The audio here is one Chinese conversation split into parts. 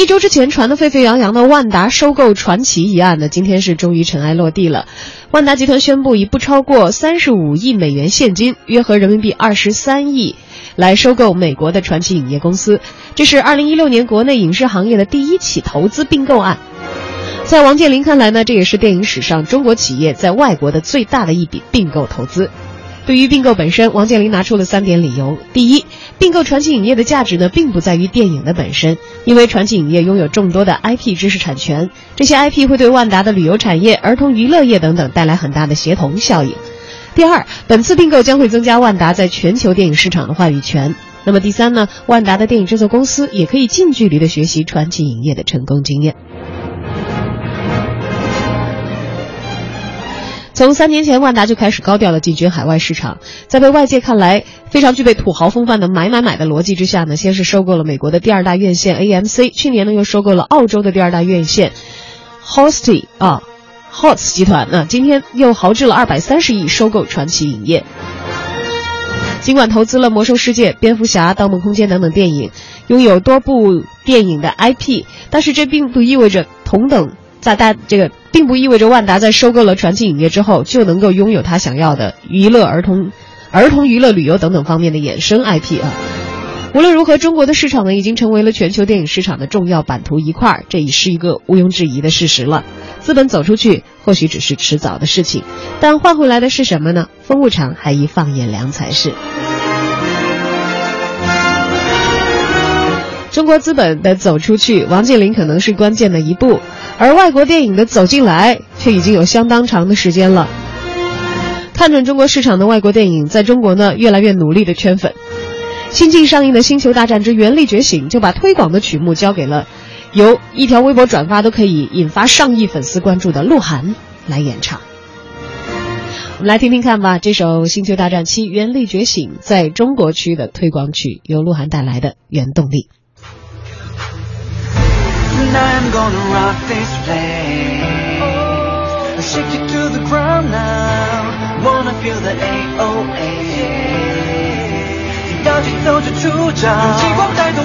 一周之前传得沸沸扬扬的万达收购传奇一案呢，今天是终于尘埃落地了。万达集团宣布以不超过三十五亿美元现金，约合人民币二十三亿，来收购美国的传奇影业公司。这是二零一六年国内影视行业的第一起投资并购案。在王健林看来呢，这也是电影史上中国企业在外国的最大的一笔并购投资。对于并购本身，王健林拿出了三点理由：第一，并购传奇影业的价值呢，并不在于电影的本身，因为传奇影业拥有众多的 IP 知识产权，这些 IP 会对万达的旅游产业、儿童娱乐业等等带来很大的协同效应。第二，本次并购将会增加万达在全球电影市场的话语权。那么第三呢，万达的电影制作公司也可以近距离的学习传奇影业的成功经验。从三年前，万达就开始高调的进军海外市场，在被外界看来非常具备土豪风范的买买买的逻辑之下呢，先是收购了美国的第二大院线 AMC，去年呢又收购了澳洲的第二大院线 Hosty 啊 Hots 集团，那今天又豪掷了二百三十亿收购传奇影业。尽管投资了《魔兽世界》《蝙蝠侠》《盗梦空间》等等电影，拥有多部电影的 IP，但是这并不意味着同等。在大这个并不意味着万达在收购了传奇影业之后就能够拥有他想要的娱乐儿童、儿童娱乐旅游等等方面的衍生 IP 啊。无论如何，中国的市场呢已经成为了全球电影市场的重要版图一块，这已是一个毋庸置疑的事实了。资本走出去或许只是迟早的事情，但换回来的是什么呢？风物场还宜放眼量才是。中国资本的走出去，王健林可能是关键的一步。而外国电影的走进来，却已经有相当长的时间了。看准中国市场的外国电影，在中国呢越来越努力的圈粉。新近上映的《星球大战之原力觉醒》就把推广的曲目交给了由一条微博转发都可以引发上亿粉丝关注的鹿晗来演唱。我们来听听看吧，这首《星球大战七原力觉醒》在中国区的推广曲，由鹿晗带来的原动力。And I'm gonna rock this place. Shake you to the ground now. Wanna feel the AOA. 要节奏就出招，用激光带动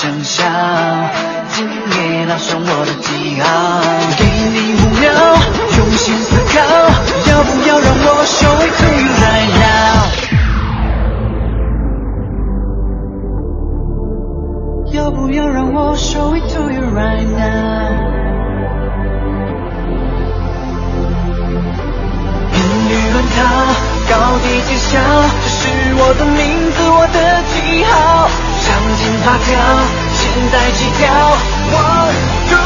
想象，今夜拉上我的记号，给你五秒，用心思考，要不要让我 show it to you right now？要不要让我 show it to you right now？频率乱套，高低揭晓。记号，上紧发条，现在起跳我。